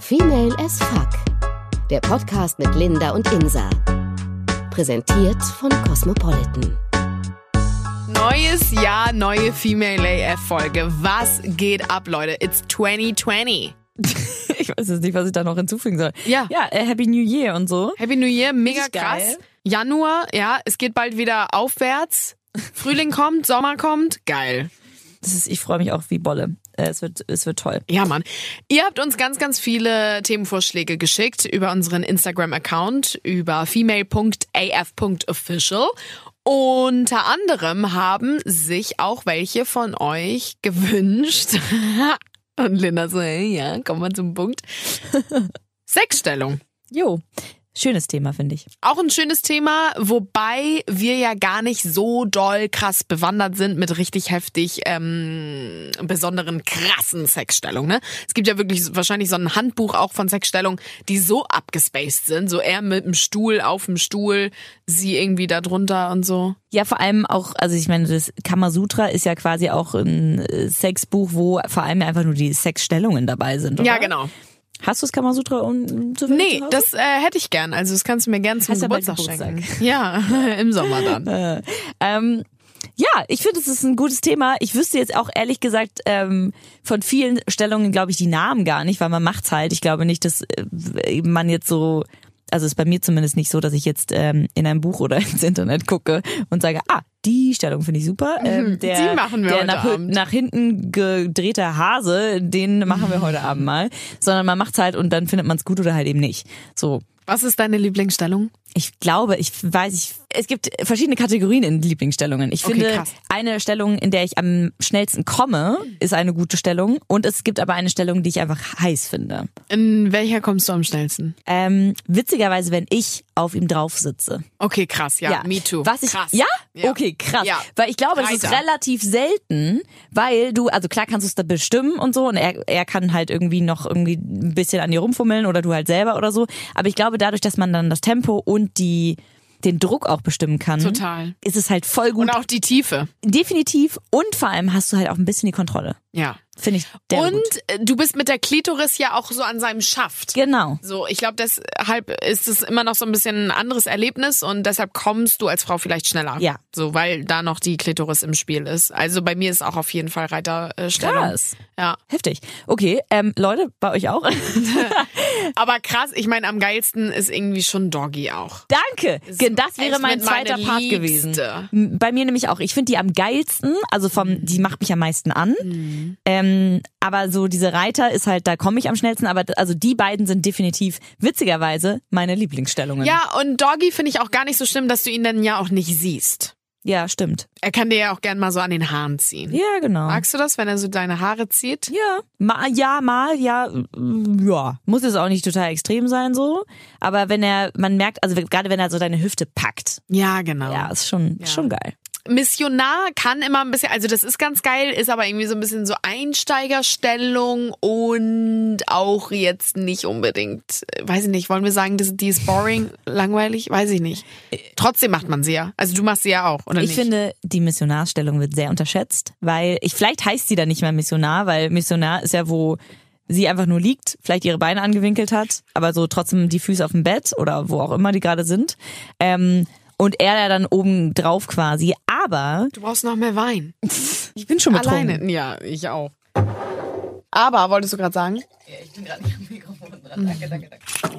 Female as Fuck. Der Podcast mit Linda und Insa. Präsentiert von Cosmopolitan. Neues Jahr, neue Female AF-Folge. Was geht ab, Leute? It's 2020. ich weiß jetzt nicht, was ich da noch hinzufügen soll. Ja. Ja, äh, Happy New Year und so. Happy New Year, mega krass. geil. Januar, ja, es geht bald wieder aufwärts. Frühling kommt, Sommer kommt, geil. Das ist, ich freue mich auch wie Bolle. Äh, es, wird, es wird toll. Ja, Mann. Ihr habt uns ganz, ganz viele Themenvorschläge geschickt über unseren Instagram-Account, über female.af.official. Unter anderem haben sich auch welche von euch gewünscht. Und Linda so, hey, ja, kommen wir zum Punkt. Sexstellung. Jo, schönes Thema, finde ich. Auch ein schönes Thema, wobei wir ja gar nicht so doll krass bewandert sind mit richtig heftig ähm, besonderen krassen Sexstellungen. Ne? Es gibt ja wirklich wahrscheinlich so ein Handbuch auch von Sexstellungen, die so abgespaced sind, so er mit dem Stuhl auf dem Stuhl, sie irgendwie da drunter und so. Ja, vor allem auch, also ich meine, das Kamasutra ist ja quasi auch ein äh, Sexbuch, wo vor allem einfach nur die Sexstellungen dabei sind, oder? Ja, genau. Hast du das Kamasutra um, zufällig Nee, zu das äh, hätte ich gern. Also das kannst du mir gern zum ja bald Geburtstag schenken. Ja, im Sommer dann. Ähm, ja, ich finde, es ist ein gutes Thema. Ich wüsste jetzt auch ehrlich gesagt ähm, von vielen Stellungen, glaube ich, die Namen gar nicht, weil man macht's halt. Ich glaube nicht, dass äh, man jetzt so, also ist bei mir zumindest nicht so, dass ich jetzt ähm, in ein Buch oder ins Internet gucke und sage, ah, die Stellung finde ich super. Ähm, der, Die machen wir der heute nach, Abend. nach hinten gedrehte Hase, den machen wir heute Abend mal. Sondern man macht's halt und dann findet man's gut oder halt eben nicht. So, Was ist deine Lieblingsstellung? ich glaube, ich weiß, ich, es gibt verschiedene Kategorien in Lieblingsstellungen. Ich Okay, finde, krass. eine Stellung, in der ich am schnellsten komme, ist eine gute Stellung. Und es gibt aber eine Stellung, die ich einfach heiß finde. In welcher kommst du am schnellsten? Ähm, witzigerweise, wenn ich auf ihm drauf sitze. Okay, krass, ja, me too. Was ich, krass. Ja? Ja. Okay, krass. Ja. Weil ich glaube, das ist Reiter. relativ selten, weil du, also klar kannst du es da bestimmen und so und er, er kann halt irgendwie noch irgendwie ein bisschen an dir rumfummeln oder du halt selber oder so. Aber ich glaube, dadurch, dass man dann das Tempo und die, den Druck auch bestimmen kann, Total. ist es halt voll gut. Und auch die Tiefe. Definitiv. Und vor allem hast du halt auch ein bisschen die Kontrolle. Ja. Finde ich der Und gut. äh, du bist mit der Klitoris ja auch so an seinem Schaft. Genau. So, ich glaube, deshalb ist es immer noch so ein bisschen ein anderes Erlebnis und deshalb kommst du als Frau vielleicht schneller. Ja. So, weil da noch die Klitoris im Spiel ist. Also bei mir ist auch auf jeden Fall Reiterstellung. Krass. Ja. Heftig. Okay, ähm, Leute, bei euch auch? Aber krass, ich meine, am geilsten ist irgendwie schon Doggy auch. Danke. Das wäre mein zweiter Part Liebste. gewesen. Bei mir nämlich auch. Ich finde die am geilsten, also vom, die macht mich am meisten an. Mhm. Ähm, aber so diese Reiter ist halt, da komme ich am schnellsten. Aber also die beiden sind definitiv witzigerweise meine Lieblingsstellungen. Ja, und Doggy finde ich auch gar nicht so schlimm, dass du ihn dann ja auch nicht siehst. Ja, stimmt. Er kann dir ja auch gern mal so an den Haaren ziehen. Ja, genau. Magst du das, wenn er so deine Haare zieht? Ja, mal, ja, mal, ja, ja. Muss es auch nicht total extrem sein so. Aber wenn er, man merkt, also gerade wenn er so deine Hüfte packt, Ja, genau. ja, ist schon, schon geil. Missionar kann immer ein bisschen, also das ist ganz geil, ist aber irgendwie so ein bisschen so Einsteigerstellung und auch jetzt nicht unbedingt, weiß ich nicht, wollen wir sagen, die ist boring, langweilig, weiß ich nicht. Trotzdem macht man sie ja. Also du machst sie ja auch, oder Ich nicht? finde, die Missionarstellung wird sehr unterschätzt, weil ich, vielleicht heißt sie dann nicht mehr Missionar, weil Missionar ist ja, wo sie einfach nur liegt, vielleicht ihre Beine angewinkelt hat, aber so trotzdem die Füße auf dem Bett oder wo auch immer die gerade sind. Ähm, und er ja dann oben drauf quasi. Aber du brauchst noch mehr Wein. ich bin schon betrunken. Alleine. Ja, ich auch. Aber, wolltest du gerade sagen?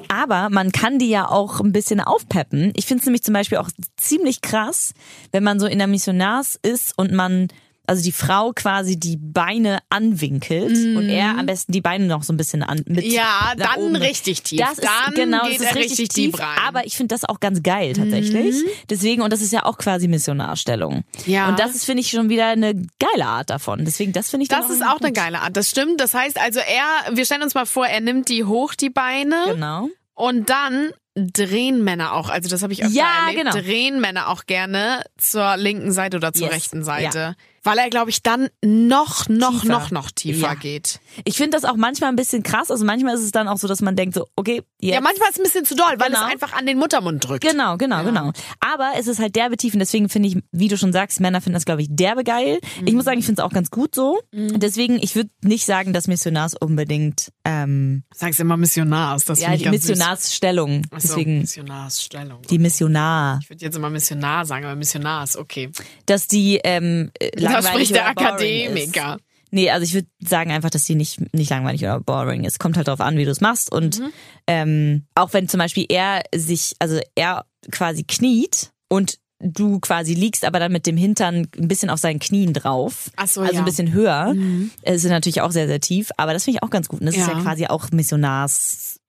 Aber man kann die ja auch ein bisschen aufpeppen. Ich finde es nämlich zum Beispiel auch ziemlich krass, wenn man so in der Missionars ist und man, also die Frau quasi die Beine anwinkelt und er am besten die Beine noch so ein bisschen an. Mit. Ja, dann oben. richtig tief. Das ist, Dann genau, geht das ist richtig, tief, deep rein. Aber ich finde das auch ganz geil tatsächlich. Deswegen, und das ist ja auch quasi Missionarstellung. Ja. Und das ist, finde ich, schon wieder eine geile Art davon. Deswegen, das finde ich Das ist auch eine gut. geile Art. Das stimmt. Das heißt also, er, wir stellen uns mal vor, er nimmt die hoch, die Beine. Genau. Und dann drehen Männer auch, also das habe ich öfter Ja, erlebt, genau. drehen Männer auch gerne zur linken Seite oder zur Yes. rechten Seite. Weil er, glaube ich, dann noch, noch, Tiefer. noch, noch tiefer Ja. geht. Ich finde das auch manchmal ein bisschen krass. Also manchmal ist es dann auch so, dass man denkt so, okay, jetzt. Ja, manchmal ist es ein bisschen zu doll, weil Genau. es einfach an den Muttermund drückt. Genau, genau, genau. Aber es ist halt derbe tief und deswegen finde ich, wie du schon sagst, Männer finden das, glaube ich, derbe geil. Ich muss sagen, ich finde es auch ganz gut so. Deswegen, ich würde nicht sagen, dass Missionars unbedingt, ähm, Sagst immer Missionars, das ja, die. Missionarsstellung. So, Deswegen, Missionarsstellung. die Missionar. Ich würde jetzt immer Missionar sagen, aber Missionars, okay. Dass die, ähm, äh, Da langweilig spricht der Akademiker. Ist. Nee, also ich würde sagen einfach, dass die nicht, nicht langweilig oder boring ist. Kommt halt drauf an, wie du es machst. Und Mhm. ähm, auch wenn zum Beispiel er sich, also er quasi kniet und du quasi liegst, aber dann mit dem Hintern ein bisschen auf seinen Knien drauf. Ach so, also ja. Mhm. ein bisschen höher. Es sind natürlich auch sehr, sehr tief, aber das finde ich auch ganz gut. Und das ist Ja. ja quasi auch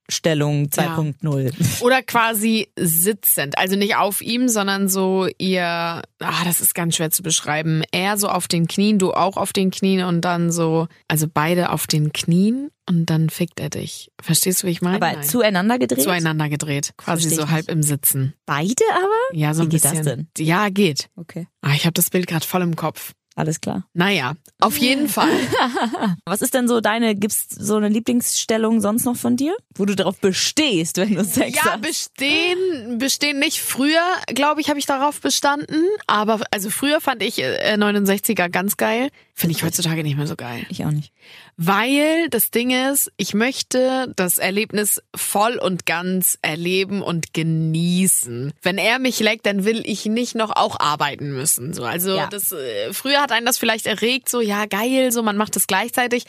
Missionarsstellung 2.0. Oder quasi sitzend. Also nicht auf ihm, sondern so ihr, ah, das ist ganz schwer zu beschreiben. Er so auf den Knien, du auch auf den Knien und dann so, also beide auf den Knien und dann fickt er dich. Verstehst du, wie ich meine? Aber Nein. zueinander gedreht? zueinander gedreht. Quasi so halb im Sitzen. Beide aber? Ja, so ein Wie geht das bisschen. denn? Ja, geht. Okay, Ah, ich habe das Bild gerade voll im Kopf. Alles klar. Naja, auf jeden Fall. Was ist denn so deine, gibt's so eine Lieblingsstellung sonst noch von dir? Wo du darauf bestehst, wenn du Sex Ja, hast? bestehen, bestehen nicht. Früher, glaube ich, habe ich darauf bestanden. Aber also früher fand ich äh, 69er ganz geil. Finde ich heutzutage nicht mehr so geil. Ich auch nicht. Weil das Ding ist, ich möchte das Erlebnis voll und ganz erleben und genießen. Wenn er mich leckt, dann will ich nicht noch auch arbeiten müssen. So, also Ja. das äh, früher hat einen das vielleicht erregt, so ja geil, so man macht das gleichzeitig.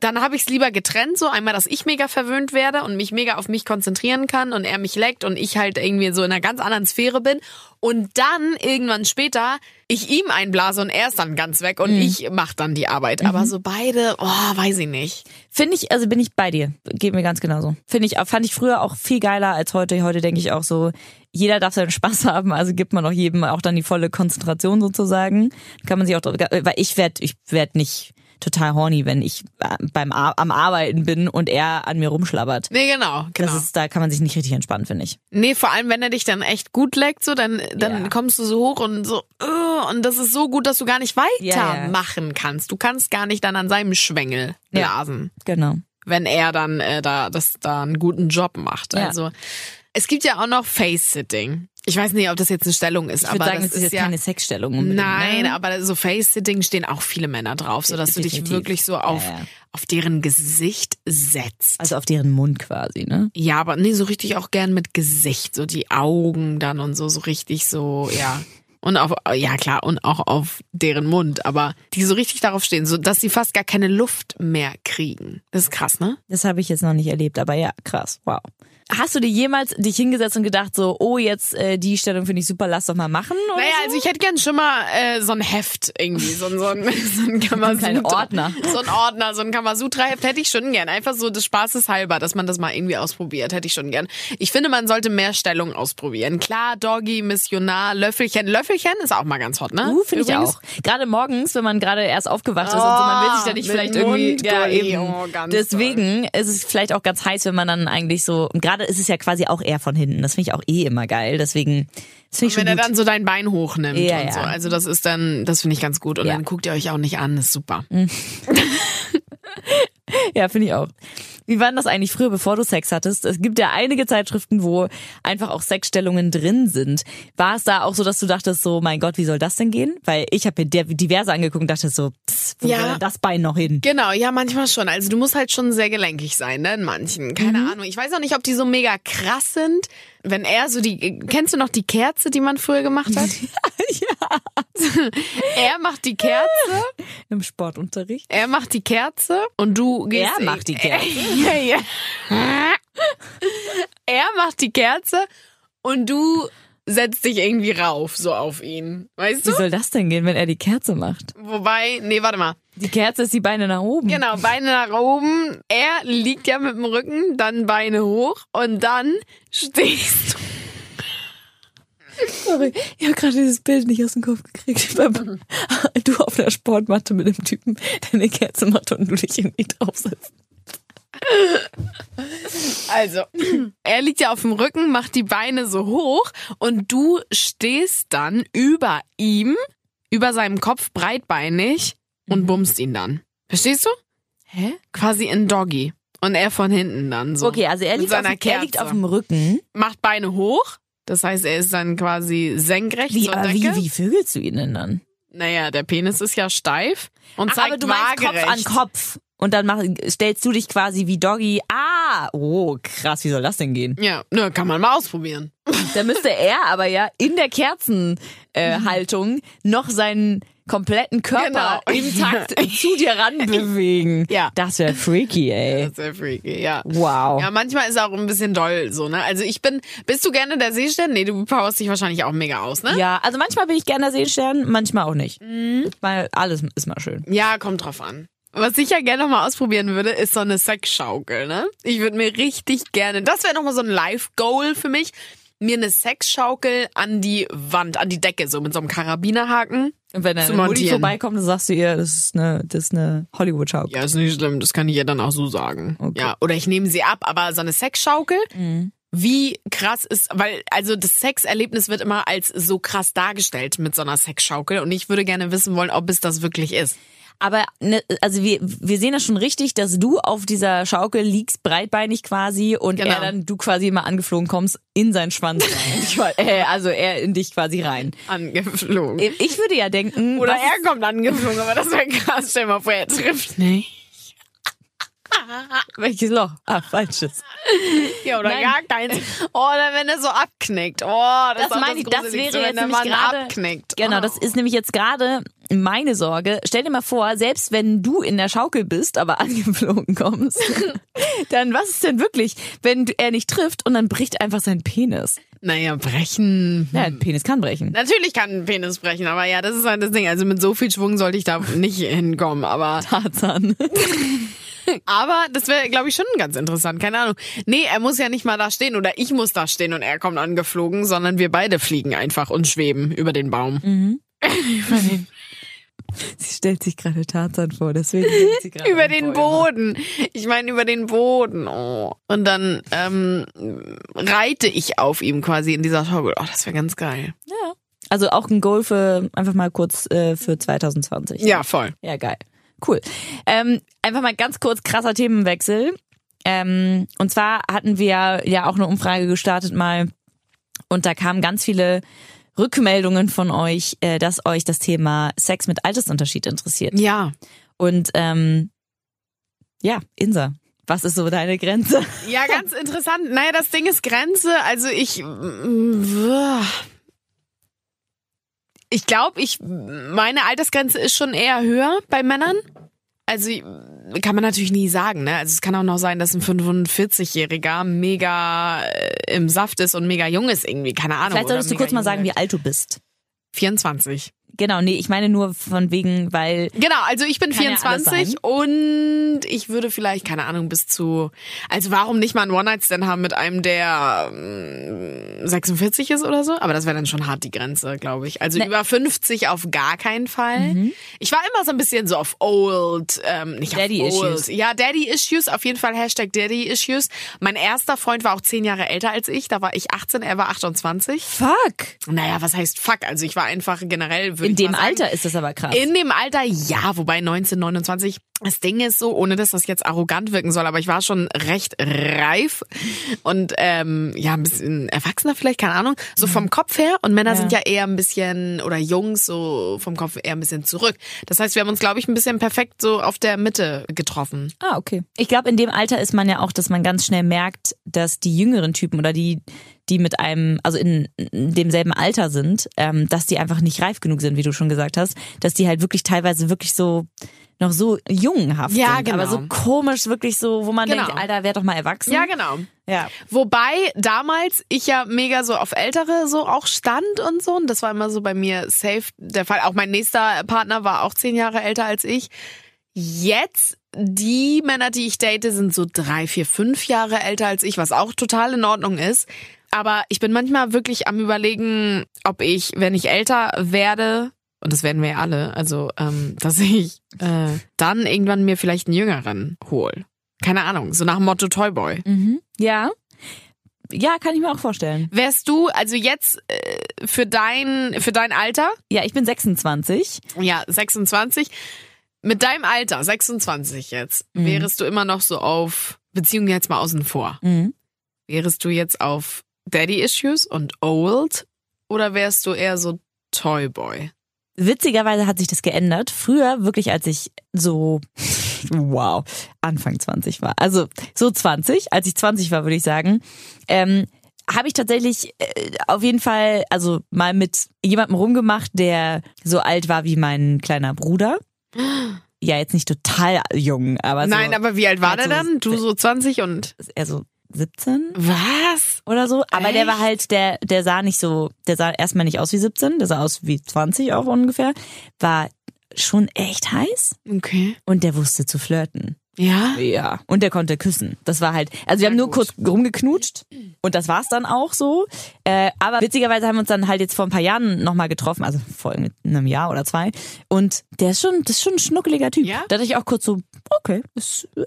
Dann habe ich es lieber getrennt, so einmal, dass ich mega verwöhnt werde und mich mega auf mich konzentrieren kann und er mich leckt und ich halt irgendwie so in einer ganz anderen Sphäre bin. Und dann irgendwann später ich ihm einblase und er ist dann ganz weg und ich mach dann die Arbeit. Aber so beide, oh, weiß ich nicht. Finde ich, also bin ich bei dir. Geht mir ganz genauso. Finde ich, fand ich früher auch viel geiler als heute. Heute denke ich auch so, jeder darf seinen Spaß haben, also gibt man auch jedem auch dann die volle Konzentration sozusagen. Kann man sich auch, weil ich werd, ich werd nicht total horny, wenn ich äh, beim Ar am Arbeiten bin und er an mir rumschlabbert. Nee, genau, genau. Das ist, da kann man sich nicht richtig entspannen, finde ich. nee, vor allem, wenn er dich dann echt gut leckt, so, dann, dann Ja. kommst du so hoch und so, uh, und das ist so gut, dass du gar nicht weitermachen Ja, kannst. Du kannst gar nicht dann an seinem Schwengel blasen, Genau. wenn er dann äh, da, das, da einen guten Job macht. Also, es gibt ja auch noch Face-Sitting. Ich weiß nicht, ob das jetzt eine Stellung ist, Ich aber sagen, das das ist jetzt ja keine Sexstellung unbedingt. Nein, ne? aber so Face-Sitting stehen auch viele Männer drauf, so dass du dich wirklich so auf, Ja, ja. auf deren Gesicht setzt. Also auf deren Mund quasi, ne? Ja, aber nee, so richtig auch gern mit Gesicht, so die Augen dann und so, so richtig so, ja. Und auf, ja klar, und auch auf deren Mund, aber die so richtig darauf stehen, so dass sie fast gar keine Luft mehr kriegen. Das ist krass, ne? Das habe ich jetzt noch nicht erlebt, aber ja, krass, wow. Hast du dir jemals dich hingesetzt und gedacht so, oh jetzt äh, die Stellung finde ich super, lass doch mal machen? Oder Naja, so? also ich hätte gern schon mal äh, so ein Heft irgendwie, so ein, so ein, so ein Kamasutra. kleine Ordner. So ein Ordner, so ein Kamasutra-Heft hätte ich schon gern. Einfach so des Spaßes halber, dass man das mal irgendwie ausprobiert, hätte ich schon gern. Ich finde, man sollte mehr Stellungen ausprobieren. Klar, Doggy, Missionar, Löffelchen. Löffelchen ist auch mal ganz hot, ne? Uh, finde ich auch. Gerade morgens, wenn man gerade erst aufgewacht ist und so, man will sich da nicht mit vielleicht irgendwie. Ja, eben. oh, Deswegen ist es vielleicht auch ganz heiß, wenn man dann eigentlich so. Und gerade ist es ja quasi auch eher von hinten. Das finde ich auch eh immer geil. Deswegen, das finde ich schon Wenn er dann so dein Bein hochnimmt Ja, und so. Also das ist dann, das finde ich ganz gut. Und Ja. dann guckt ihr euch auch nicht an, ist super. Ja, finde ich auch. Wie war denn das eigentlich früher, bevor du Sex hattest? Es gibt ja einige Zeitschriften, wo einfach auch Sexstellungen drin sind. War es da auch so, dass du dachtest so, mein Gott, wie soll das denn gehen? Weil ich habe mir diverse angeguckt und dachte so, pss, wo Ja. soll denn das Bein noch hin? Genau, ja, manchmal schon. Also du musst halt schon sehr gelenkig sein, ne, in manchen. Keine Mhm. Ahnung. Ich weiß auch nicht, ob die so mega krass sind. Wenn er so die, kennst du noch die Kerze, die man früher gemacht hat? ja. er macht die Kerze, Im Sportunterricht. er macht die Kerze und du gehst. Er macht die Kerze. ja, ja. er macht die Kerze und du setzt dich irgendwie rauf, so auf ihn. Weißt Wie du? soll das denn gehen, wenn er die Kerze macht? Wobei, nee, warte mal. Die Kerze ist die Beine nach oben. Genau, Beine nach oben. Er liegt ja mit dem Rücken, dann Beine hoch und dann stehst du. Sorry, ich habe gerade dieses Bild nicht aus dem Kopf gekriegt. Du auf der Sportmatte mit dem Typen, der eine Kerze macht und du dich irgendwie draufsetzt. Also, er liegt ja auf dem Rücken, macht die Beine so hoch und du stehst dann über ihm über seinem Kopf breitbeinig und bumst ihn dann. Verstehst du? Hä? Quasi in Doggy. Und er von hinten dann so. Okay, also er liegt, auf, er liegt auf dem Rücken. Macht Beine hoch. Das heißt, er ist dann quasi senkrecht Wie, zur Decke. wie, wie vögelst du ihn denn dann? Naja, der Penis ist ja steif und Ach, zeigt aber du meinst Kopf waagerecht. an Kopf. Und dann mach, stellst du dich quasi wie Doggy. Ah, oh, krass, wie soll das denn gehen? Ja, ne, kann man mal ausprobieren. Da müsste er aber ja in der Kerzenhaltung äh, Haltung noch seinen kompletten Körper Genau. im Takt zu dir ran bewegen. Ja. Das wäre freaky, ey. Das ist ja freaky, ja. Wow. Ja, manchmal ist auch ein bisschen doll so, ne? Also ich bin, bist du gerne der Seestern? Nee, du powerst dich wahrscheinlich auch mega aus, ne? Ja, also manchmal bin ich gerne Seestern, manchmal auch nicht. Mhm. Weil alles ist mal schön. Ja, kommt drauf an. Was ich ja gerne noch mal ausprobieren würde, ist so eine Sexschaukel, ne? Ich würde mir richtig gerne, das wäre noch mal so ein Live-Goal für mich, mir eine Sexschaukel an die Wand, an die Decke, so mit so einem Karabinerhaken. Und wenn Zu eine Mutti vorbeikommt, dann sagst du ihr, das ist eine, das ist eine Hollywood-Schaukel. Ja, ist nicht schlimm, das kann ich ja dann auch so sagen. Okay. Ja, oder ich nehme sie ab, aber so eine Sexschaukel, wie krass ist, weil also das Sexerlebnis wird immer als so krass dargestellt mit so einer Sexschaukel und ich würde gerne wissen wollen, ob es das wirklich ist. Aber ne, also wir, wir sehen das schon richtig, dass du auf dieser Schaukel liegst, breitbeinig quasi, und Genau. er dann, du quasi immer angeflogen kommst, in seinen Schwanz rein. Äh, also er in dich quasi rein. Angeflogen. Ich würde ja denken, Oder er kommt angeflogen, aber das wäre krass. Stell mal vor, er trifft nicht. welches Loch? Ah, falsches. Ja, oder Nein. gar keins. Oh, oder wenn er so abknickt. Oh, das, Das meine ich, das wäre wenn jetzt nämlich gerade- abknickt. Genau, oh. das ist nämlich jetzt gerade meine Sorge. Stell dir mal vor, selbst wenn du in der Schaukel bist, aber angeflogen kommst, dann was ist denn wirklich, wenn er nicht trifft und dann bricht einfach sein Penis? Naja, brechen. Ja, ein Penis kann brechen. Natürlich kann ein Penis brechen, aber ja, das ist halt das Ding. Also mit so viel Schwung sollte ich da nicht hinkommen. Aber, Tarzan. aber das wäre, glaube ich, schon ganz interessant. Keine Ahnung. Nee, er muss ja nicht mal da stehen oder ich muss da stehen und er kommt angeflogen, sondern wir beide fliegen einfach und schweben über den Baum. Mhm. Sie stellt sich gerade Tarzan vor, deswegen sie über den. Boden. Ich meine über den Boden. Oh. Und dann ähm, reite ich auf ihm quasi in dieser Schaukel. Oh, das wäre ganz geil. Also auch ein Goal für einfach mal kurz äh, für 2020. Ja, voll. Ja, geil. Cool. Ähm, einfach mal ganz kurz krasser Themenwechsel. Ähm, und zwar hatten wir ja auch eine Umfrage gestartet mal und da kamen ganz viele Rückmeldungen von euch, äh, dass euch das Thema Sex mit Altersunterschied interessiert. Ja. Und ähm, ja, Insa, was ist so deine Grenze? Ja, ganz interessant. Naja, das Ding ist Grenze. Also ich. Ich glaube, ich meine Altersgrenze ist schon eher höher bei Männern. Also kann man natürlich nie sagen, ne? Also es kann auch noch sein, dass ein 45-Jähriger mega äh, im Saft ist und mega jung ist irgendwie, keine Ahnung. Vielleicht solltest du kurz mal sagen, wie alt du bist. 24. Genau, nee, ich meine nur von wegen, weil Genau, also ich bin Kann ja alles 24 sein. und ich würde vielleicht, keine Ahnung, bis zu. Also warum nicht mal einen One-Night-Stand haben mit einem, der ähm, 46 ist oder so? Aber das wäre dann schon hart die Grenze, glaube ich. Also Ne. über 50 auf gar keinen Fall. Mhm. Ich war immer so ein bisschen so auf old, ähm, nicht Daddy auf old. Issues. Ja, Daddy Issues, auf jeden Fall Hashtag Daddy Issues. Mein erster Freund war auch zehn Jahre älter als ich. Da war ich 18, er war 28. fuck. Naja, was heißt fuck? Also ich war einfach generell, würde In dem Alter ist das aber krass. in dem Alter, ja, wobei 19, 29. Das Ding ist so, ohne dass das jetzt arrogant wirken soll, aber ich war schon recht reif und ähm, ja, ein bisschen erwachsener vielleicht, keine Ahnung. So vom Kopf her und Männer Ja. sind ja eher ein bisschen, oder Jungs so vom Kopf eher ein bisschen zurück. Das heißt, wir haben uns, glaube ich, ein bisschen perfekt so auf der Mitte getroffen. Ah, okay. Ich glaube, in dem Alter ist man ja auch, dass man ganz schnell merkt, dass die jüngeren Typen oder die, die mit einem, also in, in demselben Alter sind, ähm, dass die einfach nicht reif genug sind, wie du schon gesagt hast, dass die halt wirklich teilweise wirklich so noch so jungenhaft Ja, sind, genau. aber so komisch, wirklich so, wo man Genau. denkt, Alter, werd doch mal erwachsen. Ja, genau. ja. Wobei damals ich ja mega so auf Ältere so auch stand und so. Und das war immer so bei mir safe der Fall. Auch mein nächster Partner war auch zehn Jahre älter als ich. Jetzt, die Männer, die ich date, sind so drei, vier, fünf Jahre älter als ich, was auch total in Ordnung ist. Aber ich bin manchmal wirklich am überlegen, ob ich, wenn ich älter werde, und das werden wir ja alle, also ähm, dass ich äh, dann irgendwann mir vielleicht einen Jüngeren hol. Keine Ahnung, so nach dem Motto Toyboy. Mhm. Ja. Ja, kann ich mir auch vorstellen. Wärst du, also jetzt, äh, für dein, für dein Alter, Ja, ich bin 26. ja, 26, mit deinem Alter, 26 jetzt, Mhm. wärest du immer noch so auf, Beziehung jetzt mal außen vor, Mhm. wärest du jetzt auf Daddy-Issues und old oder wärst du eher so Toyboy? Witzigerweise hat sich das geändert. Früher, wirklich als ich so, wow, Anfang 20 war. Also so 20, als ich 20 war, würde ich sagen, ähm, habe ich tatsächlich äh, auf jeden Fall, also mal mit jemandem rumgemacht, der so alt war wie mein kleiner Bruder. Ja, jetzt nicht total jung, aber so, Nein, aber wie alt war halt der so dann? Du so 20 und er so 17 was? oder so. Aber der war Echt? halt, der, der sah nicht so, der sah erstmal nicht aus wie 17, der sah aus wie 20 auch ungefähr. War schon echt heiß Okay. und der wusste zu flirten. Ja? Ja. Und der konnte küssen. Das war halt, also wir haben nur gut. kurz rumgeknutscht und das war's dann auch so. Äh, aber witzigerweise haben wir uns dann halt jetzt vor ein paar Jahren nochmal getroffen, also vor einem Jahr oder zwei. Und der ist schon, das ist schon ein schnuckeliger Typ. Ja? Da dachte ich auch kurz so, okay, ist, äh,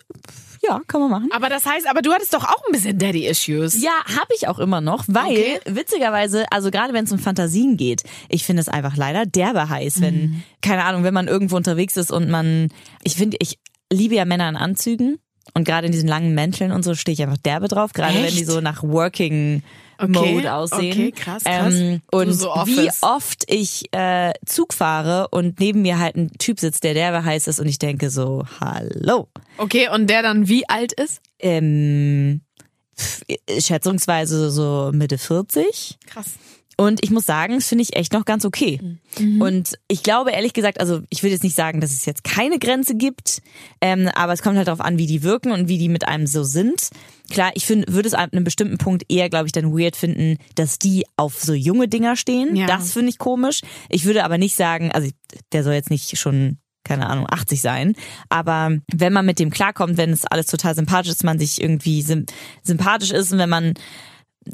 ja, kann man machen. Aber das heißt, aber du hattest doch auch ein bisschen Daddy-Issues. Ja, habe ich auch immer noch, weil Okay. witzigerweise, also gerade wenn es um Fantasien geht, ich finde es einfach leider derbe heiß, wenn Mhm. keine Ahnung, wenn man irgendwo unterwegs ist und man, ich finde, ich liebe ja Männer in Anzügen und gerade in diesen langen Mänteln und so stehe ich einfach derbe drauf, gerade wenn die Echt? so nach Working Okay, Mode aussehen. okay, krass, krass. Ähm, und so wie oft ich äh, Zug fahre und neben mir halt ein Typ sitzt, der derbe heiß ist und ich denke so, hallo. Okay, und der dann wie alt ist? Ähm, pf, schätzungsweise so Mitte 40. Krass. Und ich muss sagen, das finde ich echt noch ganz okay. Und ich glaube ehrlich gesagt, also ich will jetzt nicht sagen, dass es jetzt keine Grenze gibt, ähm, aber es kommt halt darauf an, wie die wirken und wie die mit einem so sind. Klar, ich finde, würde es ab einem bestimmten Punkt eher, glaube ich, dann weird finden, dass die auf so junge Dinger stehen. Ja. Das finde ich komisch. Ich würde aber nicht sagen, also der soll jetzt nicht schon keine Ahnung, 80 sein. Aber wenn man mit dem klarkommt, wenn es alles total sympathisch ist, man sich irgendwie sym sympathisch ist und wenn man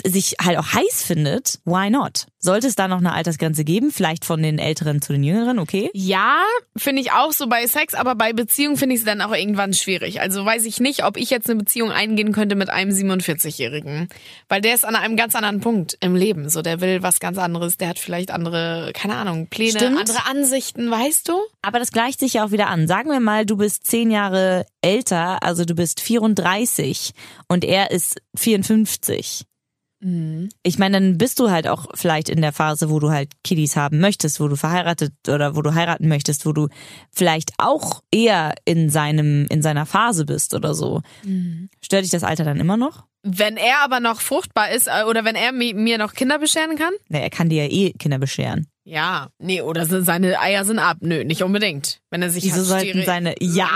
sich halt auch heiß findet, why not? Sollte es da noch eine Altersgrenze geben? Vielleicht von den Älteren zu den Jüngeren, okay? Ja, finde ich auch so bei Sex, aber bei Beziehung finde ich es dann auch irgendwann schwierig. Also weiß ich nicht, ob ich jetzt eine Beziehung eingehen könnte mit einem 47-Jährigen. Weil der ist an einem ganz anderen Punkt im Leben. So, der will was ganz anderes, der hat vielleicht andere, keine Ahnung, Pläne, Stimmt. andere Ansichten, weißt du? Aber das gleicht sich ja auch wieder an. Sagen wir mal, du bist zehn Jahre älter, also du bist 34 und er ist 54. Ich meine, dann bist du halt auch vielleicht in der Phase, wo du halt Kiddies haben möchtest, wo du verheiratet oder wo du heiraten möchtest, wo du vielleicht auch eher in seinem, in seiner Phase bist oder so. Stört dich das Alter dann immer noch? Wenn er aber noch fruchtbar ist äh, oder wenn er mi- mir noch Kinder bescheren kann? Na, er kann dir ja eh Kinder bescheren. Ja, nee, oder sind seine Eier sind ab. Nö, nicht unbedingt. Wenn er sich Wieso hat sollten seine, ja,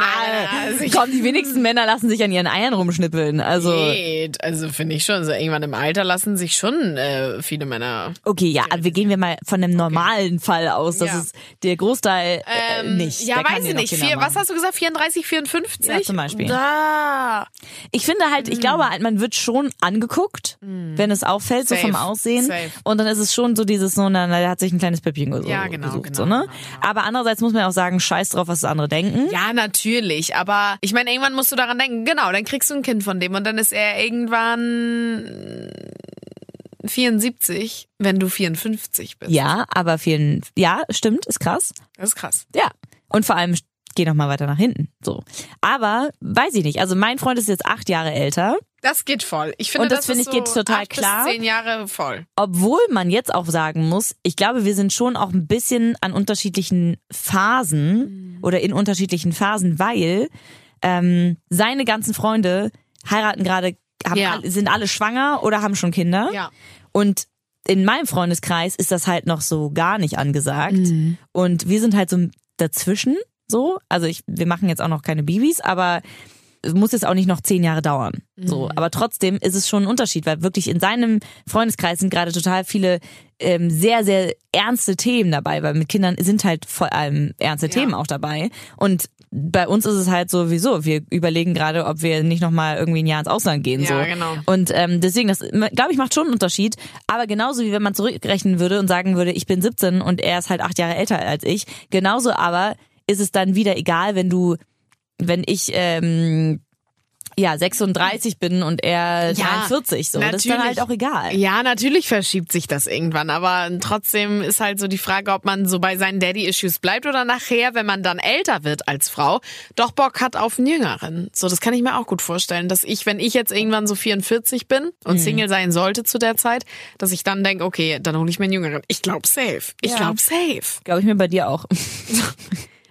Nein, komm, die wenigsten Männer lassen sich an ihren Eiern rumschnippeln. Also, Geht. Also finde ich schon. Also irgendwann im Alter lassen sich schon äh, viele Männer. okay, ja, aber wir gehen wir mal von einem normalen Fall aus. Das Ja. ist der Großteil äh, Ähm, nicht. Ja, weiß ich nicht. Vier, was hast du gesagt? 34, 54? Ja, zum Beispiel. Da. Ich finde halt, ich glaube halt, man wird schon angeguckt, wenn es auffällt, so. Safe. vom Aussehen. Safe. Und dann ist es schon so dieses so, na, der hat sich ein kleines Püppchen gesucht. Ja, genau, gesucht, genau, so, ne? genau, Aber andererseits muss man auch sagen, scheiß drauf, was andere denken. Ja, natürlich. Aber ich meine, irgendwann musst du daran denken. Genau, dann kriegst du ein Kind von dem und dann ist er irgendwann 74, wenn du 54 bist. Ja, aber vielen, ja, stimmt, ist krass. Das ist krass. Ja. Und vor allem, geh noch mal weiter nach hinten, so. Aber, weiß ich nicht, also mein Freund ist jetzt acht Jahre älter, Das geht voll. Ich finde, Und das das, finde ich geht so total acht klar. Bis zehn Jahre voll. obwohl man jetzt auch sagen muss, ich glaube, wir sind schon auch ein bisschen an unterschiedlichen Phasen oder in unterschiedlichen Phasen, weil ähm, seine ganzen Freunde heiraten gerade, Ja. sind alle schwanger oder haben schon Kinder. Ja. Und in meinem Freundeskreis ist das halt noch so gar nicht angesagt. Mhm. Und wir sind halt so dazwischen so. Also ich, wir machen jetzt auch noch keine Babys, aber es muss jetzt auch nicht noch zehn Jahre dauern. So, aber trotzdem ist es schon ein Unterschied, weil wirklich in seinem Freundeskreis sind gerade total viele ähm, sehr, sehr ernste Themen dabei, weil mit Kindern sind halt vor allem ernste Themen auch dabei. Und bei uns ist es halt sowieso, wir überlegen gerade, ob wir nicht nochmal irgendwie ein Jahr ins Ausland gehen. Ja, so. genau. Und ähm, deswegen, das glaube ich, macht schon einen Unterschied. Aber genauso wie wenn man zurückrechnen würde und sagen würde, ich bin 17 und er ist halt acht Jahre älter als ich, genauso aber ist es dann wieder egal, wenn du, wenn ich ähm, ja 36 bin und er Ja, 43 so. Das ist dann halt auch egal. Ja, natürlich verschiebt sich das irgendwann, aber trotzdem ist halt so die Frage, ob man so bei seinen Daddy-Issues bleibt oder nachher, wenn man dann älter wird als Frau, doch Bock hat auf einen Jüngeren. So, das kann ich mir auch gut vorstellen, dass ich, wenn ich jetzt irgendwann so 44 bin und Single sein sollte zu der Zeit, dass ich dann denke, okay, dann hole ich mir einen Jüngeren. Ich glaube safe. Ich Ja. glaube safe. Glaube ich mir bei dir auch.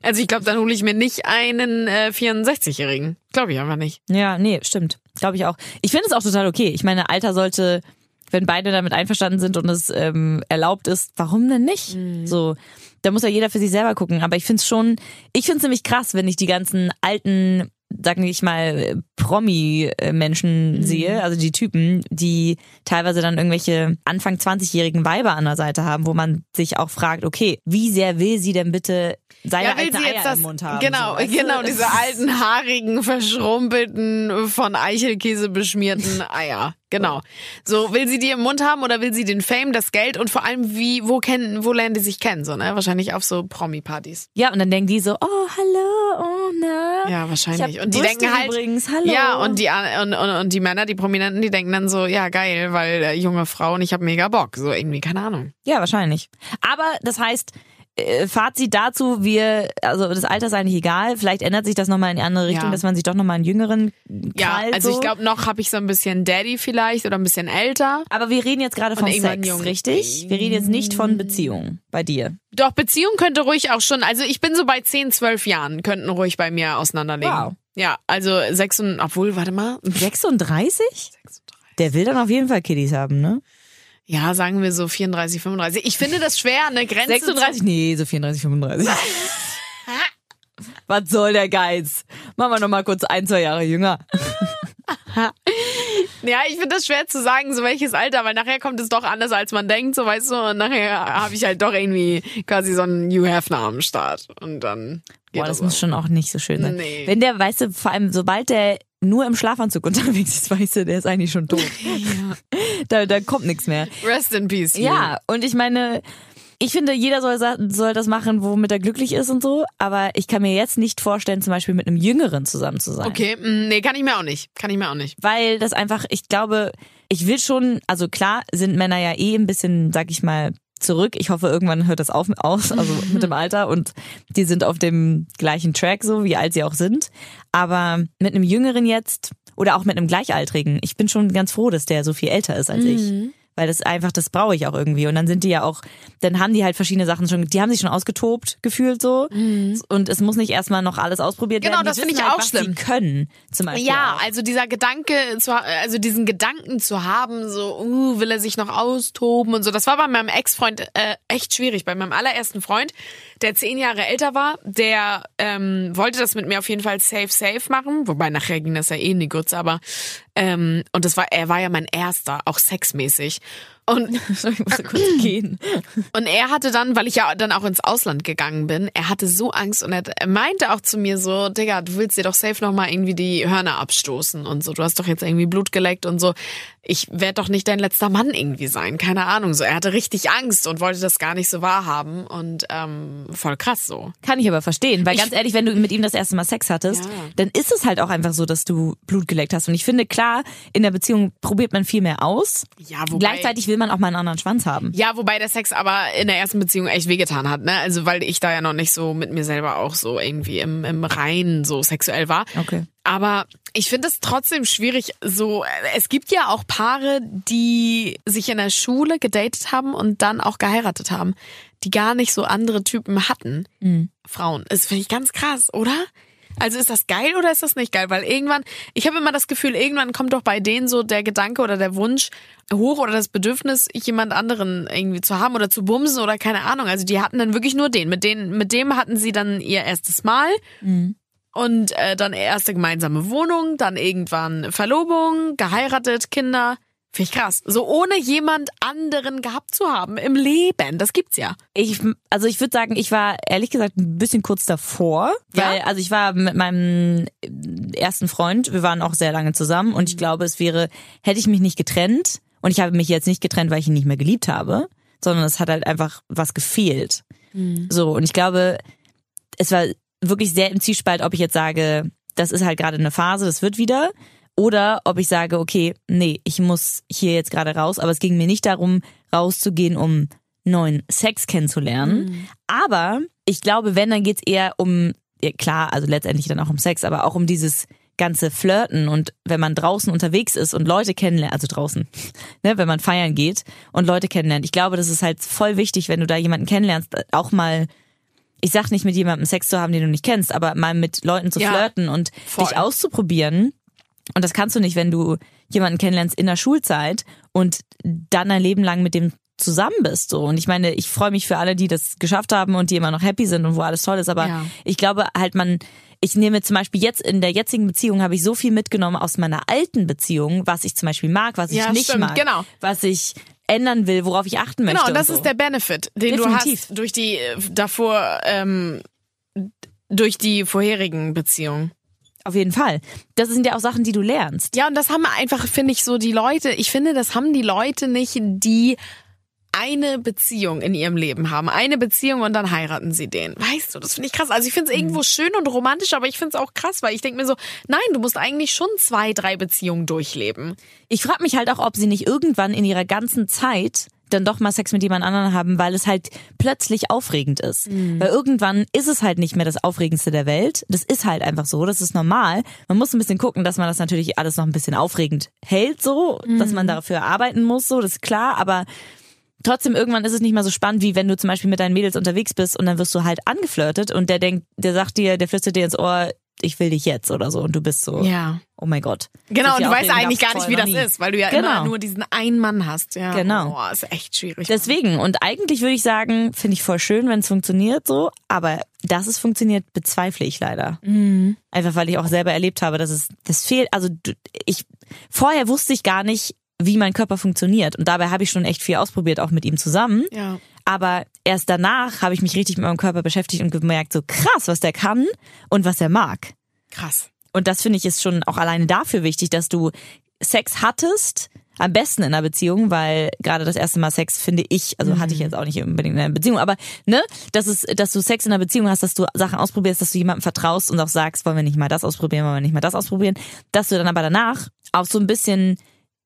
Also ich glaube, dann hole ich mir nicht einen äh, 64-Jährigen. Glaube ich einfach nicht. Ja, nee, stimmt. Glaube ich auch. Ich finde es auch total okay. Ich meine, Alter sollte, wenn beide damit einverstanden sind und es ähm, erlaubt ist, warum denn nicht? So, da muss ja jeder für sich selber gucken. Aber ich finde es schon, ich finde es nämlich krass, wenn ich die ganzen alten, sagen ich mal, Promi-Menschen sehe, also die Typen, die teilweise dann irgendwelche Anfang 20-jährigen Weiber an der Seite haben, wo man sich auch fragt, okay, wie sehr will sie denn bitte seine Ja, will alten sie Eier jetzt das, im Mund haben? genau, so, genau, diese alten, haarigen, verschrumpelten, von Eichelkäse beschmierten Eier. Genau. So, will sie die im Mund haben oder will sie den Fame, das Geld und vor allem, wie, wo kennen, wo lernen die sich kennen, so, ne? Wahrscheinlich auf so Promi-Partys. Ja, und dann denken die so, oh, hallo, oh, na. Ja, Ich wahrscheinlich. Und die Brüste denken halt, übrigens, hallo. ja, und die, und, und, und die Männer, die Prominenten, die denken dann so, ja, geil, weil äh, junge Frau und ich habe mega Bock. So irgendwie, keine Ahnung. Ja, wahrscheinlich. Aber das heißt, äh, Fazit dazu, wir, also das Alter ist eigentlich egal. Vielleicht ändert sich das nochmal in die andere Richtung, Ja. dass man sich doch nochmal einen jüngeren Ja, krallt, also so. ich glaube, noch habe ich so ein bisschen Daddy vielleicht oder ein bisschen älter. Aber wir reden jetzt gerade von Sex, jung. richtig? Wir reden jetzt nicht von Beziehung bei dir. Doch, Beziehung könnte ruhig auch schon, also ich bin so bei 10, 12 Jahren, könnten ruhig bei mir auseinanderlegen. Wow. Ja, also sechs und, obwohl, warte mal. 36? Der will dann auf jeden Fall Kiddies haben, ne? Ja, sagen wir so 34, 35. Ich finde das schwer, eine Grenze 36? Nee, so 34, 35. Was soll der Geiz? Machen wir noch mal kurz ein, zwei Jahre jünger. Ja, ich finde das schwer zu sagen, so welches Alter, weil nachher kommt es doch anders, als man denkt, so weißt du, und nachher habe ich halt doch irgendwie quasi so einen New Hefner am Start. Und dann geht Boah, das das muss auch. schon auch nicht so schön sein. Nee. Wenn der, weißt du, vor allem sobald der nur im Schlafanzug unterwegs ist, weißt du, der ist eigentlich schon tot. da, da kommt nichts mehr. Rest in peace. you. Ja, und ich meine, ich finde, jeder soll, soll das machen, womit er glücklich ist und so, aber ich kann mir jetzt nicht vorstellen, zum Beispiel mit einem Jüngeren zusammen zu sein. Okay, mm, nee, kann ich mir auch nicht. Kann ich mir auch nicht. Weil das einfach, ich glaube, ich will schon, also klar sind Männer ja eh ein bisschen, sag ich mal, zurück. Ich hoffe, irgendwann hört das auf, aus, also mit dem Alter und die sind auf dem gleichen Track, so wie alt sie auch sind. Aber mit einem Jüngeren jetzt oder auch mit einem Gleichaltrigen, ich bin schon ganz froh, dass der so viel älter ist als ich. Weil das einfach, das brauche ich auch irgendwie. Und dann sind die ja auch, dann haben die halt verschiedene Sachen schon, die haben sich schon ausgetobt, gefühlt so. Und es muss nicht erstmal noch alles ausprobiert Genau, werden. Die das finde ich halt, auch was schlimm. Sie können, zum Beispiel. Ja, auch. also dieser Gedanke zu, also diesen Gedanken zu haben, so, uh, will er sich noch austoben und so. Das war bei meinem Ex-Freund äh, echt schwierig. Bei meinem allerersten Freund, der zehn Jahre älter war, der ähm, wollte das mit mir auf jeden Fall safe, safe machen. Wobei nachher ging das ja eh in die Grütze, aber ähm, und das war, er war ja mein erster, auch sexmäßig. Und ich muss kurz gehen. und er hatte dann, weil ich ja dann auch ins Ausland gegangen bin, er hatte so Angst und er, meinte auch zu mir so, Digga, du willst dir doch safe nochmal irgendwie die Hörner abstoßen und so. Du hast doch jetzt irgendwie Blut geleckt und so. Ich werde doch nicht dein letzter Mann irgendwie sein. Keine Ahnung. So, er hatte richtig Angst und wollte das gar nicht so wahrhaben und ähm, voll krass so. Kann ich aber verstehen, weil ganz ehrlich, wenn du mit ihm das erste Mal Sex hattest, Ja. dann ist es halt auch einfach so, dass du Blut geleckt hast. Und ich finde, klar, in der Beziehung probiert man viel mehr aus. Ja, wobei, Gleichzeitig will man auch mal einen anderen Schwanz haben. Ja, wobei der Sex aber in der ersten Beziehung echt wehgetan hat, ne? Also weil ich da ja noch nicht so mit mir selber auch so irgendwie im, im Reinen so sexuell war. Okay. Aber ich finde es trotzdem schwierig, so, es gibt ja auch Paare, die sich in der Schule gedatet haben und dann auch geheiratet haben, die gar nicht so andere Typen hatten. Frauen. Das finde ich ganz krass, oder? Also ist das geil oder ist das nicht geil? Weil irgendwann, ich habe immer das Gefühl, irgendwann kommt doch bei denen so der Gedanke oder der Wunsch hoch oder das Bedürfnis, jemand anderen irgendwie zu haben oder zu bumsen oder keine Ahnung. Also die hatten dann wirklich nur den. Mit denen, mit dem hatten sie dann ihr erstes Mal. Und äh, dann erste gemeinsame Wohnung, dann irgendwann Verlobung, geheiratet, Kinder. Finde ich krass. So ohne jemand anderen gehabt zu haben im Leben. Das gibt's ja. Ich, also ich würde sagen, ich war ehrlich gesagt ein bisschen kurz davor, Ja? weil also ich war mit meinem ersten Freund, wir waren auch sehr lange zusammen und ich glaube, es wäre, hätte ich mich nicht getrennt und ich habe mich jetzt nicht getrennt, weil ich ihn nicht mehr geliebt habe, sondern es hat halt einfach was gefehlt. So und ich glaube, es war wirklich sehr im Zwiespalt, ob ich jetzt sage, das ist halt gerade eine Phase, das wird wieder. Oder ob ich sage, okay, nee, ich muss hier jetzt gerade raus, aber es ging mir nicht darum, rauszugehen, um neuen Sex kennenzulernen. Mhm. Aber ich glaube, wenn, dann geht's eher um, ja, klar, also letztendlich dann auch um Sex, aber auch um dieses ganze Flirten und wenn man draußen unterwegs ist und Leute kennenlernt, also draußen, ne, wenn man feiern geht und Leute kennenlernt. Ich glaube, das ist halt voll wichtig, wenn du da jemanden kennenlernst, auch mal ich sag nicht mit jemandem Sex zu haben, den du nicht kennst, aber mal mit Leuten zu Ja, flirten und voll. dich auszuprobieren. Und das kannst du nicht, wenn du jemanden kennenlernst in der Schulzeit und dann dein Leben lang mit dem zusammen bist. So. Und ich meine, ich freue mich für alle, die das geschafft haben und die immer noch happy sind und wo alles toll ist. Aber Ja. ich glaube halt, man, ich nehme zum Beispiel jetzt in der jetzigen Beziehung habe ich so viel mitgenommen aus meiner alten Beziehung, was ich zum Beispiel mag, was ich Ja, nicht stimmt, mag, genau. was ich ändern will, worauf ich achten möchte. Genau, und das so. ist der Benefit, den Definitiv. du hast durch die äh, davor, ähm, durch die vorherigen Beziehungen. Auf jeden Fall. Das sind ja auch Sachen, die du lernst. Ja, und das haben einfach, finde ich, so die Leute, ich finde, das haben die Leute nicht, die eine Beziehung in ihrem Leben haben. Eine Beziehung und dann heiraten sie den. Weißt du, das finde ich krass. Also ich finde es irgendwo schön und romantisch, aber ich finde es auch krass, weil ich denke mir so, nein, du musst eigentlich schon zwei, drei Beziehungen durchleben. Ich frage mich halt auch, ob sie nicht irgendwann in ihrer ganzen Zeit dann doch mal Sex mit jemand anderem haben, weil es halt plötzlich aufregend ist. Weil irgendwann ist es halt nicht mehr das Aufregendste der Welt. Das ist halt einfach so, das ist normal. Man muss ein bisschen gucken, dass man das natürlich alles noch ein bisschen aufregend hält, so, dass man dafür arbeiten muss, so, das ist klar, aber trotzdem irgendwann ist es nicht mehr so spannend, wie wenn du zum Beispiel mit deinen Mädels unterwegs bist und dann wirst du halt angeflirtet und der denkt, der sagt dir, der flüstert dir ins Ohr, ich will dich jetzt oder so und du bist so, Ja. oh mein Gott. Genau, und du weißt eigentlich gar nicht, wie das ist, weil du ja Genau. immer nur diesen einen Mann hast. Ja. Genau. Boah, ist echt schwierig. Deswegen, und eigentlich würde ich sagen, finde ich voll schön, wenn es funktioniert so, aber dass es funktioniert, bezweifle ich leider. Mhm. Einfach weil ich auch selber erlebt habe, dass es, das fehlt, also ich, vorher wusste ich gar nicht, wie mein Körper funktioniert und dabei habe ich schon echt viel ausprobiert, auch mit ihm zusammen. Ja. Aber erst danach habe ich mich richtig mit meinem Körper beschäftigt und gemerkt, so krass, was der kann und was er mag. Krass. Und das finde ich ist schon auch alleine dafür wichtig, dass du Sex hattest, am besten in einer Beziehung, weil gerade das erste Mal Sex finde ich, also hatte ich jetzt auch nicht unbedingt in einer Beziehung, aber ne, dass es, dass du Sex in einer Beziehung hast, dass du Sachen ausprobierst, dass du jemandem vertraust und auch sagst, wollen wir nicht mal das ausprobieren, wollen wir nicht mal das ausprobieren, dass du dann aber danach auch so ein bisschen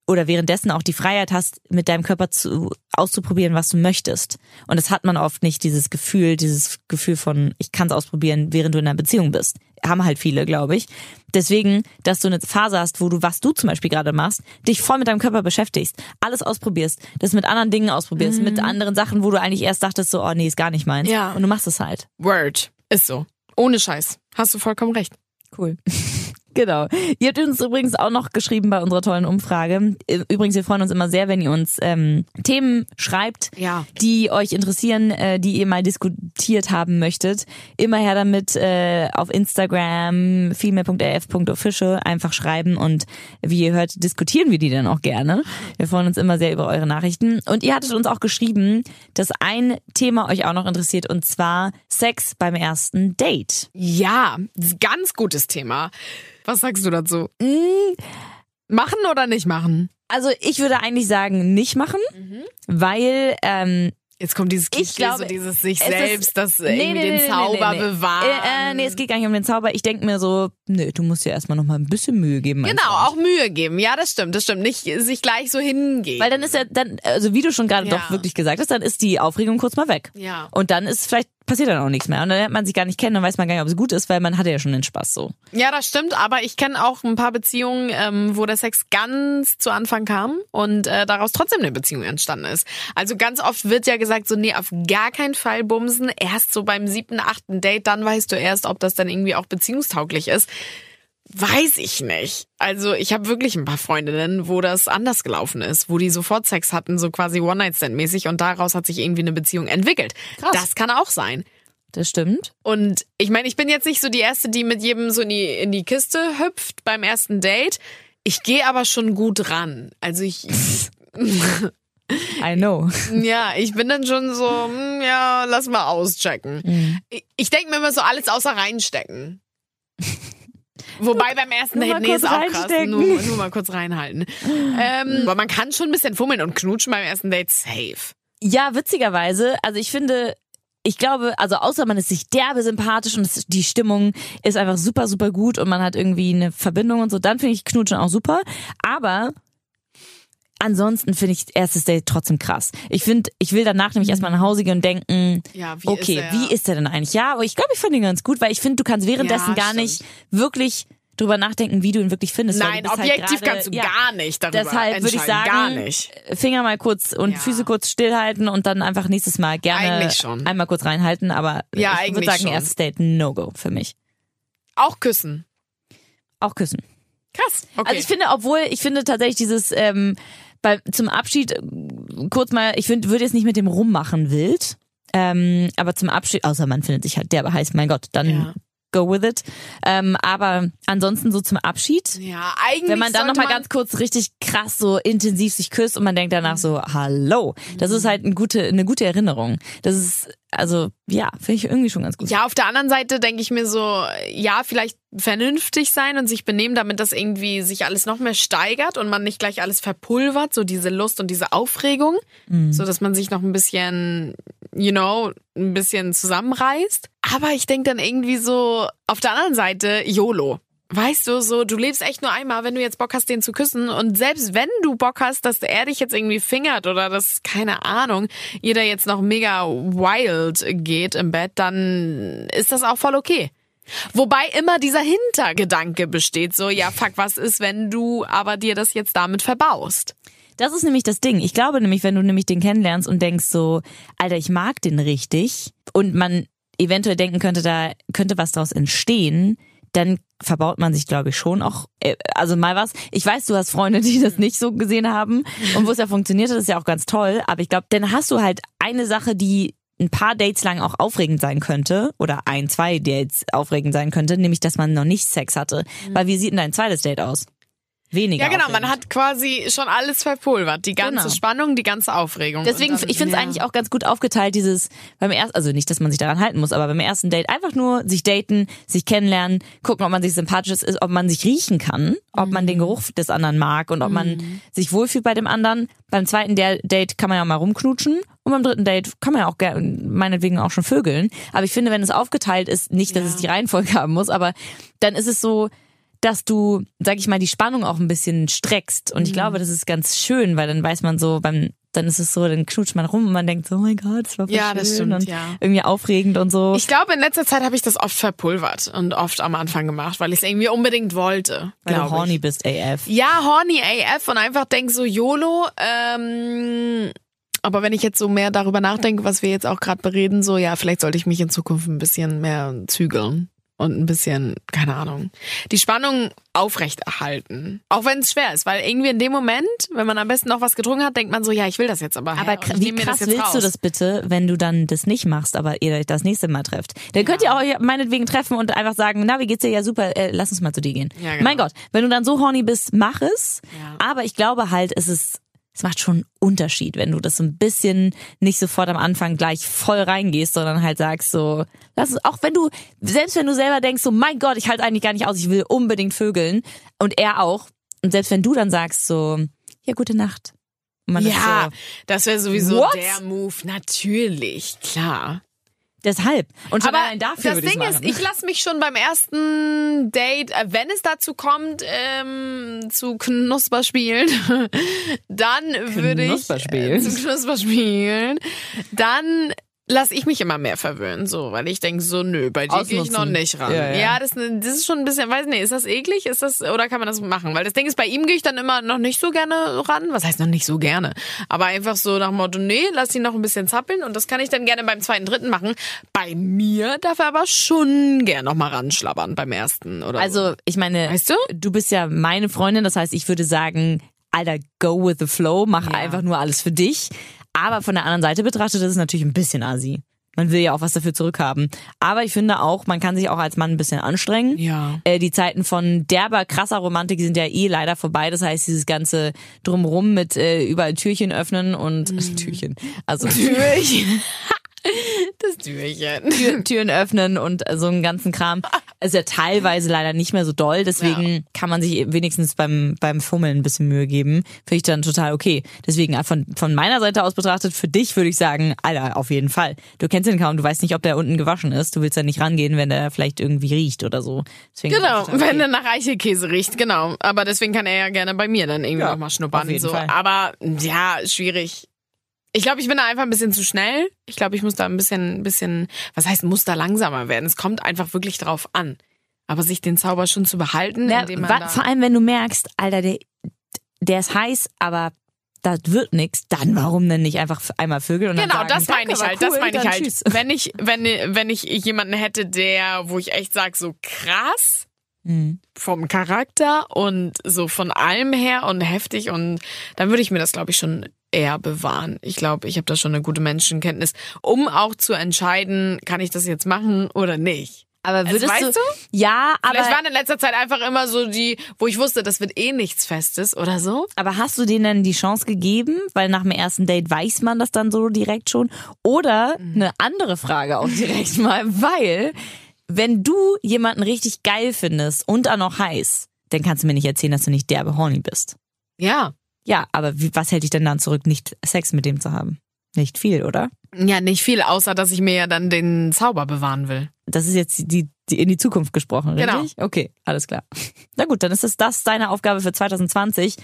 oder währenddessen auch die Freiheit hast, mit deinem Körper zu, auszuprobieren, was du möchtest. Und das hat man oft nicht, dieses Gefühl, dieses Gefühl von, ich kann es ausprobieren, während du in einer Beziehung bist. Haben halt viele, glaube ich. Deswegen, dass du eine Phase hast, wo du, was du zum Beispiel gerade machst, dich voll mit deinem Körper beschäftigst, alles ausprobierst, das mit anderen Dingen ausprobierst, mit anderen Sachen, wo du eigentlich erst dachtest, so, oh nee, ist gar nicht meins. Ja. Und du machst es halt. Word. Ist so. Ohne Scheiß. Hast du vollkommen recht. Cool. Genau. Ihr habt uns übrigens auch noch geschrieben bei unserer tollen Umfrage. Übrigens, wir freuen uns immer sehr, wenn ihr uns ähm, Themen schreibt, Ja. die euch interessieren, äh, die ihr mal diskutiert haben möchtet. Immer her damit äh, auf Instagram female.rf.official einfach schreiben und wie ihr hört, diskutieren wir die dann auch gerne. Wir freuen uns immer sehr über eure Nachrichten. Und ihr hattet uns auch geschrieben, dass ein Thema euch auch noch interessiert und zwar Sex beim ersten Date. Ja, ganz gutes Thema. Was sagst du dazu? Mm. Machen oder nicht machen? Also ich würde eigentlich sagen, nicht machen, weil ähm, Jetzt kommt dieses Klischee, Ich glaube, so dieses sich es ist- selbst, das Nee, irgendwie nee, den nee, nee, Zauber nee, nee. bewahren. Äh, äh, nee, es geht gar nicht um den Zauber. Ich denke mir so, nö, du musst dir erstmal noch mal ein bisschen Mühe geben. Genau, Freund. auch Mühe geben. Ja, das stimmt, das stimmt. Nicht sich gleich so hingeben. Weil dann ist ja dann, also wie du schon gerade Ja. doch wirklich gesagt hast, dann ist die Aufregung kurz mal weg. Ja. Und dann ist vielleicht passiert dann auch nichts mehr. Und dann lernt man sich gar nicht kennen und weiß man gar nicht, ob es gut ist, weil man hatte ja schon den Spaß so. Ja, das stimmt, aber ich kenne auch ein paar Beziehungen, ähm, wo der Sex ganz zu Anfang kam und äh, daraus trotzdem eine Beziehung entstanden ist. Also ganz oft wird ja gesagt, so nee, auf gar keinen Fall bumsen, erst so beim siebten, achten Date, dann weißt du erst, ob das dann irgendwie auch beziehungstauglich ist. Weiß ich nicht. Also ich habe wirklich ein paar Freundinnen, wo das anders gelaufen ist, wo die sofort Sex hatten, so quasi One-Night-Stand-mäßig und daraus hat sich irgendwie eine Beziehung entwickelt. Krass. Das kann auch sein. Das stimmt. Und ich meine, ich bin jetzt nicht so die Erste, die mit jedem so in die, in die Kiste hüpft beim ersten Date. Ich gehe aber schon gut ran. Also ich, I know. ja, ich bin dann schon so, hm, ja, lass mal auschecken. Ich, ich denke mir immer so alles außer reinstecken. Wobei beim ersten Date, nee, ist auch krass. Nur, nur mal kurz reinhalten. Ähm, aber man kann schon ein bisschen fummeln und knutschen beim ersten Date safe. Ja, witzigerweise, also ich finde, ich glaube, also außer man ist sich derbe sympathisch und es, die Stimmung ist einfach super, super gut und man hat irgendwie eine Verbindung und so, dann finde ich Knutschen auch super. Aber ansonsten finde ich erstes Date trotzdem krass. Ich finde, ich will danach nämlich erstmal nach Hause gehen und denken, Ja, wie okay, ist er? wie ist der denn eigentlich? Ja, aber ich glaube, ich fand ihn ganz gut, weil ich finde, du kannst währenddessen Ja, gar nicht wirklich drüber nachdenken, wie du ihn wirklich findest. Nein, halt objektiv gerade- kannst du ja. gar nicht darüber Deshalb würde ich sagen. Finger mal kurz und Ja. Füße kurz stillhalten und dann einfach nächstes Mal gerne einmal kurz reinhalten. Aber Ja, ich würde sagen, schon. erstes Date No-Go für mich. Auch küssen. Auch küssen. Krass. Okay. Also ich finde, obwohl ich finde tatsächlich dieses ähm, bei, zum Abschied kurz mal, ich würde jetzt nicht mit dem rummachen wild. Ähm, aber zum Abschied, außer man findet sich halt derbe heiß, mein Gott, dann Ja. go with it. Ähm, aber ansonsten so zum Abschied, ja, eigentlich wenn man dann nochmal ganz kurz richtig krass so intensiv sich küsst und man denkt danach so, hallo, das ist halt eine gute, eine gute Erinnerung. Das ist, also, ja, finde ich irgendwie schon ganz gut. Ja, auf der anderen Seite denke ich mir so, ja, vielleicht vernünftig sein und sich benehmen, damit das irgendwie sich alles noch mehr steigert und man nicht gleich alles verpulvert, so diese Lust und diese Aufregung, so dass man sich noch ein bisschen, you know, ein bisschen zusammenreißt. Aber ich denke dann irgendwie so, auf der anderen Seite, YOLO. Weißt du, so, du lebst echt nur einmal, wenn du jetzt Bock hast, den zu küssen. Und selbst wenn du Bock hast, dass er dich jetzt irgendwie fingert oder dass, keine Ahnung, ihr da jetzt noch mega wild geht im Bett, dann ist das auch voll okay. Wobei immer dieser Hintergedanke besteht, so, ja, fuck, was ist, wenn du aber dir das jetzt damit verbaust? Das ist nämlich das Ding. Ich glaube nämlich, wenn du nämlich den kennenlernst und denkst so, Alter, ich mag den richtig und man eventuell denken könnte, da könnte was daraus entstehen, dann verbaut man sich, glaube ich, schon auch, äh, also mal was. Ich weiß, du hast Freunde, die das nicht so gesehen haben und wo es ja funktioniert hat, ist ja auch ganz toll, aber ich glaube, dann hast du halt eine Sache, die ein paar Dates lang auch aufregend sein könnte oder ein, zwei Dates aufregend sein könnte, nämlich, dass man noch nicht Sex hatte. Weil wie sieht denn dein zweites Date aus? Weniger. Ja, genau, aufregend. man hat quasi schon alles verpulvert. Die ganze Genau. Spannung, die ganze Aufregung. Deswegen, dann- ich finde es ja. eigentlich auch ganz gut aufgeteilt, dieses beim ersten, also nicht, dass man sich daran halten muss, aber beim ersten Date einfach nur sich daten, sich kennenlernen, gucken, ob man sich sympathisch ist, ob man sich riechen kann, ob man den Geruch des anderen mag und ob man sich wohlfühlt bei dem anderen. Beim zweiten Date kann man ja auch mal rumknutschen und beim dritten Date kann man ja auch gerne, meinetwegen auch schon vögeln. Aber ich finde, wenn es aufgeteilt ist, nicht, dass Ja. es die Reihenfolge haben muss, aber dann ist es so, dass du, sag ich mal, die Spannung auch ein bisschen streckst. Und ich Mhm. glaube, das ist ganz schön, weil dann weiß man so, beim, dann ist es so, dann knutscht man rum und man denkt so, oh mein Gott, das war voll Ja, schön das stimmt, und ja. irgendwie aufregend und so. Ich glaube, in letzter Zeit habe ich das oft verpulvert und oft am Anfang gemacht, weil ich es irgendwie unbedingt wollte. weil du horny ich. bist, AF. Ja, horny AF und einfach denk so YOLO. Ähm, aber wenn ich jetzt so mehr darüber nachdenke, was wir jetzt auch gerade bereden, so ja, vielleicht sollte ich mich in Zukunft ein bisschen mehr zügeln und ein bisschen, keine Ahnung, die Spannung aufrechterhalten. Auch wenn es schwer ist, weil irgendwie in dem Moment, wenn man am besten noch was getrunken hat, denkt man so, ja, ich will das jetzt aber. Aber her wie krass willst du raus. das bitte, wenn du dann das nicht machst, aber ihr euch das nächste Mal trefft? Dann könnt ihr auch meinetwegen treffen und einfach sagen, na, wie geht's dir? Ja, super, äh, lass uns mal zu dir gehen. Ja, genau. Mein Gott, wenn du dann so horny bist, mach es. Ja. Aber ich glaube halt, es ist, es macht schon einen Unterschied, wenn du das so ein bisschen nicht sofort am Anfang gleich voll reingehst, sondern halt sagst so, lass es, auch wenn du, selbst wenn du selber denkst so, mein Gott, ich halte eigentlich gar nicht aus, ich will unbedingt vögeln und er auch. Und selbst wenn du dann sagst so, ja, gute Nacht. Ja, so, das wäre sowieso What? der Move. Natürlich, klar. Deshalb. Und schon Aber allein dafür das Ding ist, ich lasse mich schon beim ersten Date, äh, wenn es dazu kommt, ähm, zu Knusperspielen, dann würde ich äh, zu Knusperspielen, dann lass ich mich immer mehr verwöhnen, so, weil ich denke so, nö, bei dir gehe ich noch nicht ran. Ja, Ja, ja. das, das ist schon ein bisschen, weiß nicht, ist das eklig, ist das oder kann man das machen? Weil das Ding ist, bei ihm gehe ich dann immer noch nicht so gerne ran. Was heißt noch nicht so gerne? Aber einfach so nach dem Motto, nee, lass ihn noch ein bisschen zappeln und das kann ich dann gerne beim zweiten, dritten machen. Bei mir darf er aber schon gern noch mal ranschlabbern beim ersten oder so. Also, ich meine, Weißt du? du bist ja meine Freundin, das heißt, ich würde sagen, Alter, go with the flow, mach Ja. einfach nur alles für dich. Aber von der anderen Seite betrachtet, ist es natürlich ein bisschen assi. Man will ja auch was dafür zurückhaben. Aber ich finde auch, man kann sich auch als Mann ein bisschen anstrengen. Ja. Äh, die Zeiten von derber, krasser Romantik sind ja eh leider vorbei. Das heißt, dieses ganze Drumrum mit äh, überall Türchen öffnen und Türchen. Also Türchen. Das Türchen. Tür, Türen öffnen und so einen ganzen Kram. ist ja teilweise leider nicht mehr so doll, deswegen Ja. kann man sich wenigstens beim, beim Fummeln ein bisschen Mühe geben. Finde ich dann total okay. Deswegen äh, von, von meiner Seite aus betrachtet, für dich würde ich sagen, Alter, auf jeden Fall. Du kennst ihn kaum, du weißt nicht, ob der unten gewaschen ist. Du willst ja nicht rangehen, wenn der vielleicht irgendwie riecht oder so. Deswegen Genau, okay. wenn er nach Eichelkäse riecht, genau. Aber deswegen kann er ja gerne bei mir dann irgendwie Ja, noch mal schnuppern. auf jeden so. Fall. Aber ja, schwierig. Ich glaube, ich bin da einfach ein bisschen zu schnell. Ich glaube, ich muss da ein bisschen, ein bisschen, was heißt, muss da langsamer werden. Es kommt einfach wirklich drauf an. Aber sich den Zauber schon zu behalten, Ja, indem man vor allem, wenn du merkst, Alter, der, der ist heiß, aber das wird nix, dann warum denn nicht einfach einmal Vögel und dann Genau, das meine "Danke, ich halt. cool, das meine ich halt. tschüss." Wenn ich, wenn, wenn ich jemanden hätte, der, wo ich echt sag, so krass Mhm. vom Charakter und so von allem her und heftig und dann würde ich mir das, glaube ich, schon eher bewahren. Ich glaube, ich habe da schon eine gute Menschenkenntnis, um auch zu entscheiden, kann ich das jetzt machen oder nicht. Aber würdest Also, weißt du, Ja, aber, Vielleicht waren in letzter Zeit einfach immer so die, wo ich wusste, das wird eh nichts Festes oder so. aber hast du denen dann die Chance gegeben? Weil nach dem ersten Date weiß man das dann so direkt schon. Oder Mhm. eine andere Frage auch direkt mal, weil wenn du jemanden richtig geil findest und dann noch heiß, dann kannst du mir nicht erzählen, dass du nicht derbe horny bist. Ja. Ja, aber wie, was hält dich denn dann zurück, nicht Sex mit dem zu haben? Nicht viel, oder? Ja, nicht viel, außer dass ich mir ja dann den Zauber bewahren will. Das ist jetzt die, die in die Zukunft gesprochen, Genau. richtig? Okay, alles klar. Na gut, dann ist es das deine Aufgabe für 2020.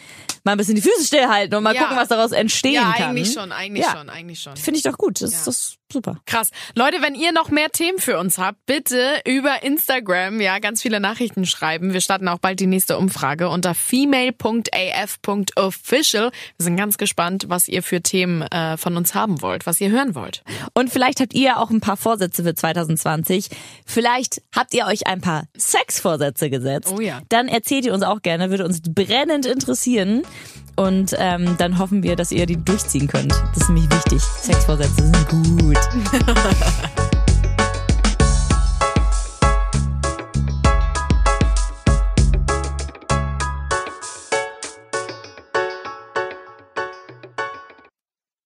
Mal ein bisschen die Füße stillhalten und mal Ja. gucken, was daraus entstehen ja, kann. eigentlich schon, eigentlich Ja. schon, eigentlich schon. Finde ich doch gut. Das, Ja. das ist super. Krass. Leute, wenn ihr noch mehr Themen für uns habt, bitte über Instagram, ja, ganz viele Nachrichten schreiben. Wir starten auch bald die nächste Umfrage unter female.af.official. Wir sind ganz gespannt, was ihr für Themen äh, von uns haben wollt, was ihr hören wollt. Und vielleicht habt ihr auch ein paar Vorsätze für 2020. Vielleicht habt ihr euch ein paar Sexvorsätze gesetzt. Oh ja. Dann erzählt ihr uns auch gerne, würde uns brennend interessieren. Und ähm, dann hoffen wir, dass ihr die durchziehen könnt. Das ist nämlich wichtig. Sexvorsätze sind gut.